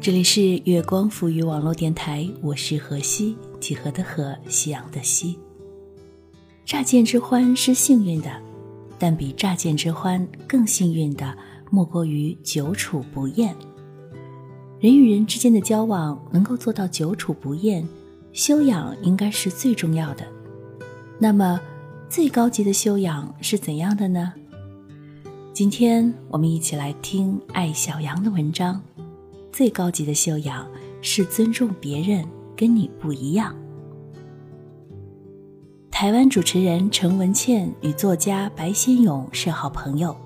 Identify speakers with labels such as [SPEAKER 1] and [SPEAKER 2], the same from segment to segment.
[SPEAKER 1] 这里是月光赋予网络电台，我是何西，几何的何，夕阳的夕。乍见之欢是幸运的，但比乍见之欢更幸运的，莫过于久处不厌。人与人之间的交往能够做到久处不厌，修养应该是最重要的。那么，最高级的修养是怎样的呢？今天我们一起来听艾小羊的文章。最高级的修养是尊重别人跟你不一样。台湾主持人陈文茜与作家白先勇是好朋友，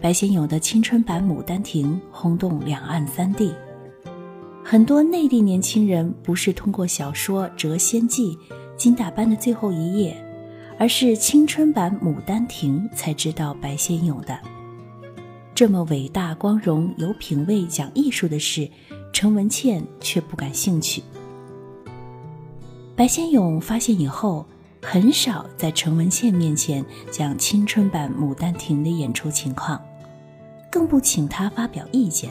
[SPEAKER 1] 白先勇的青春版《牡丹亭》轰动两岸三地，很多内地年轻人不是通过小说《谪仙记》《金大班的最后一夜》，而是青春版《牡丹亭》才知道白先勇的。这么伟大、光荣、有品位、讲艺术的事，陈文茜却不感兴趣。白先勇发现以后，很少在陈文茜面前讲青春版《牡丹亭》的演出情况，更不请他发表意见。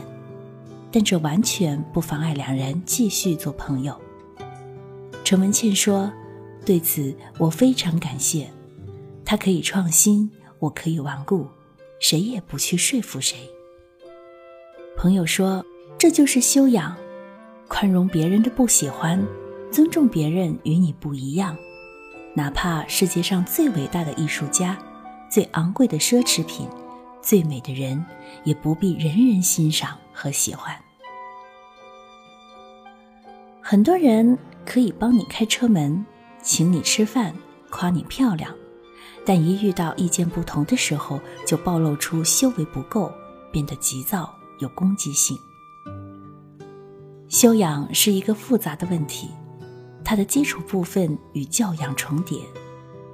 [SPEAKER 1] 但这完全不妨碍两人继续做朋友。陈文茜说：“对此我非常感谢，他可以创新，我可以顽固。”谁也不去说服谁。朋友说：“这就是修养，宽容别人的不喜欢，尊重别人与你不一样。哪怕世界上最伟大的艺术家、最昂贵的奢侈品、最美的人，也不必人人欣赏和喜欢。很多人可以帮你开车门，请你吃饭，夸你漂亮。”但一遇到意见不同的时候，就暴露出修为不够，变得急躁有攻击性。修养是一个复杂的问题，它的基础部分与教养重叠，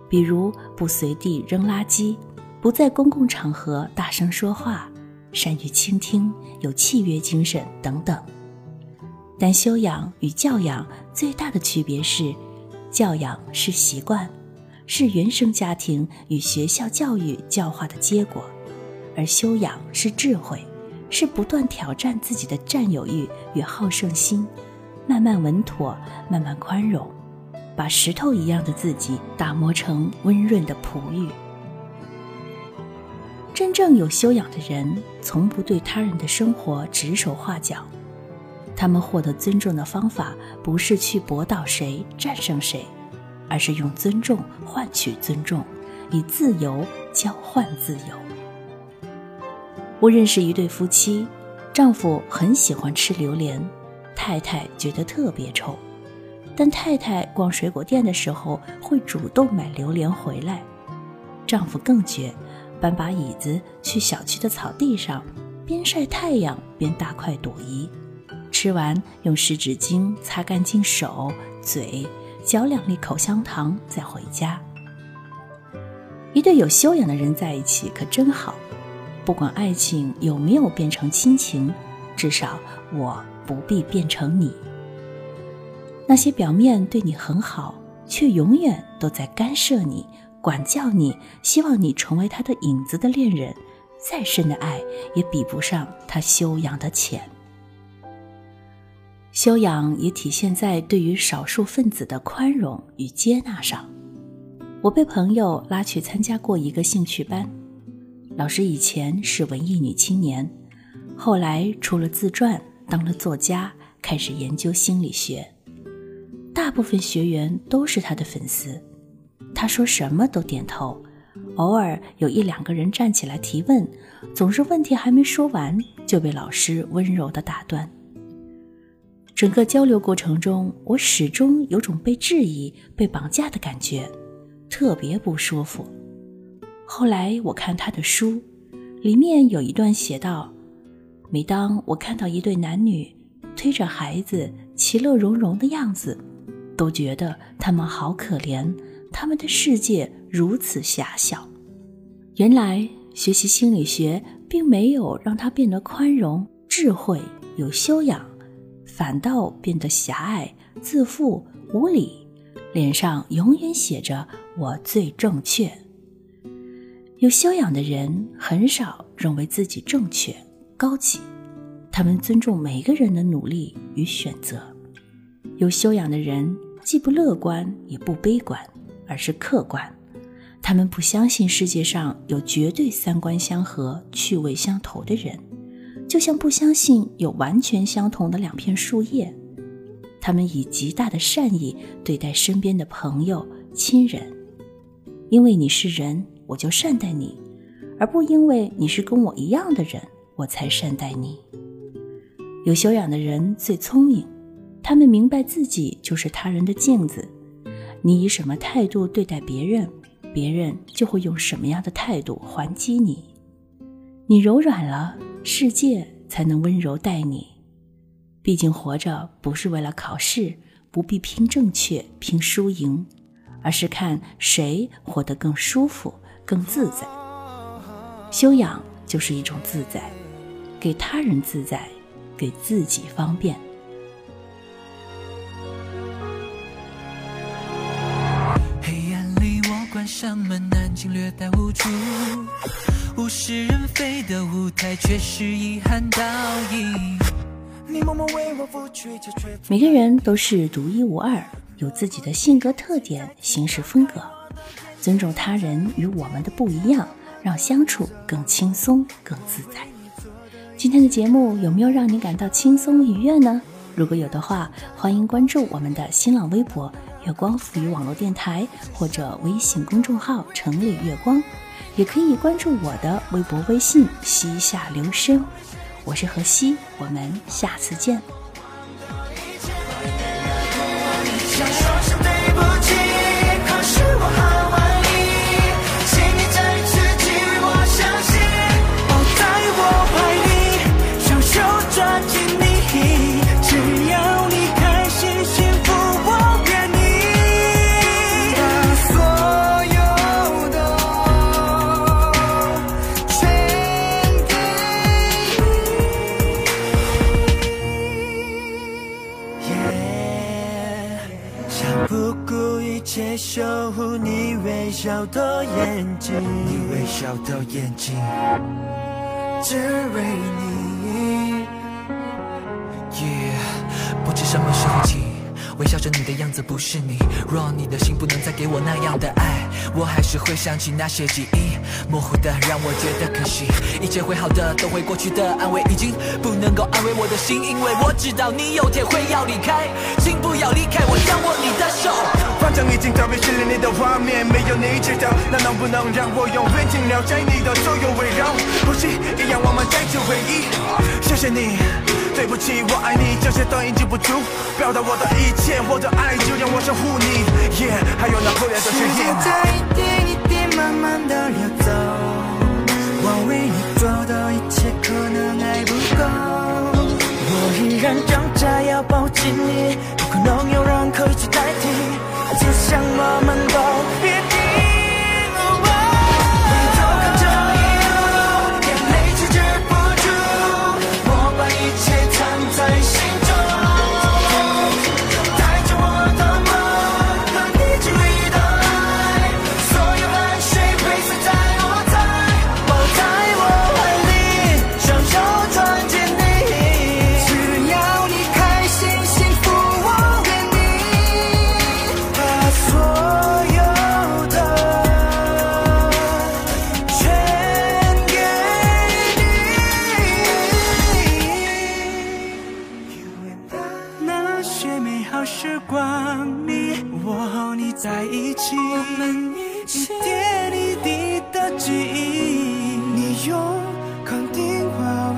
[SPEAKER 1] 比如不随地扔垃圾，不在公共场合大声说话，善于倾听，有契约精神等等。但修养与教养最大的区别是，教养是习惯。是原生家庭与学校教育教化的结果，而修养是智慧，是不断挑战自己的占有欲与好胜心，慢慢稳妥，慢慢宽容，把石头一样的自己打磨成温润的璞玉。真正有修养的人，从不对他人的生活指手画脚，他们获得尊重的方法，不是去驳倒谁，战胜谁。而是用尊重换取尊重，以自由交换自由。我认识一对夫妻，丈夫很喜欢吃榴莲，太太觉得特别臭，但太太逛水果店的时候会主动买榴莲回来。丈夫更绝，搬把椅子去小区的草地上，边晒太阳边大快朵颐，吃完用湿纸巾擦干净手嘴。嚼两粒口香糖再回家。一对有修养的人在一起可真好，不管爱情有没有变成亲情，至少我不必变成你。那些表面对你很好，却永远都在干涉你、管教你、希望你成为他的影子的恋人，再深的爱也比不上他修养的浅。修养也体现在对于少数分子的宽容与接纳上。我被朋友拉去参加过一个兴趣班，老师以前是文艺女青年，后来出了自传，当了作家，开始研究心理学。大部分学员都是他的粉丝，他说什么都点头，偶尔有一两个人站起来提问，总是问题还没说完就被老师温柔地打断。整个交流过程中，我始终有种被质疑、被绑架的感觉，特别不舒服。后来我看他的书，里面有一段写道：“每当我看到一对男女推着孩子其乐融融的样子，都觉得他们好可怜，他们的世界如此狭小。原来学习心理学并没有让他变得宽容、智慧、有修养。”反倒变得狭隘、自负、无礼，脸上永远写着“我最正确”。有修养的人很少认为自己正确、高级，
[SPEAKER 2] 他们尊重每个人的努力与选择。有修养的人既不乐观也不悲观，而是客观。他们不相信世界上有绝对三观相合、趣味相投的人，就像不相信有完全相同的两片树叶。他们以极大的善意对待身边的朋友、亲人，因为你是人，我就善待你，而不因为你是跟我一样的人，我才善待你。有修养的人最聪明，他们明白自己就是他人的镜子，你以什么态度对待别人？别人就会用什么样的态度还击你？你柔软了，世界才能温柔待你。毕竟活着不是为了考试，不必拼正确、拼输赢，而是看谁活得更舒服、更自在。修养就是一种自在，给他人自在，给自己方便。黑暗里，我关上门，安静略带无助，物是人非的舞台，却是遗憾倒影。每个人都是独一无二，有自己的性格特点、行事风格。尊重他人与我们的不一样，让相处更轻松、更自在。今天的节目有没有让你感到轻松愉悦呢？如果有的话，欢迎关注我们的新浪微博。月光赋予网络电台或者微信公众号“城里月光”，也可以关注我的微博、微信“西夏留声”。我是何西，我们下次见。笑的眼睛，你微笑的眼睛，只为你。不知什么时候起。微笑着，你的样子不是你。若你的心不能再给我那样的爱，我还是会想起那些记忆，模糊的让我觉得可惜。一切会好的，都会过去的，安慰已经不能够安慰我的心，因为我知道你有天会要离开，请不要离开我，将握你的手。反正已经照片失联你的画面，没有你知道，那能不能让我永远停留在你的左右围绕？呼吸一样，我们再次回忆。谢谢你。对不起，我爱你，这些都已经不足，表达我的一切，我的爱就让我守护你。Yeah，还有那不变的誓言。时间在一点一点慢慢的流走，我为你做的一切可能还不够，我依然挣扎要抱紧你，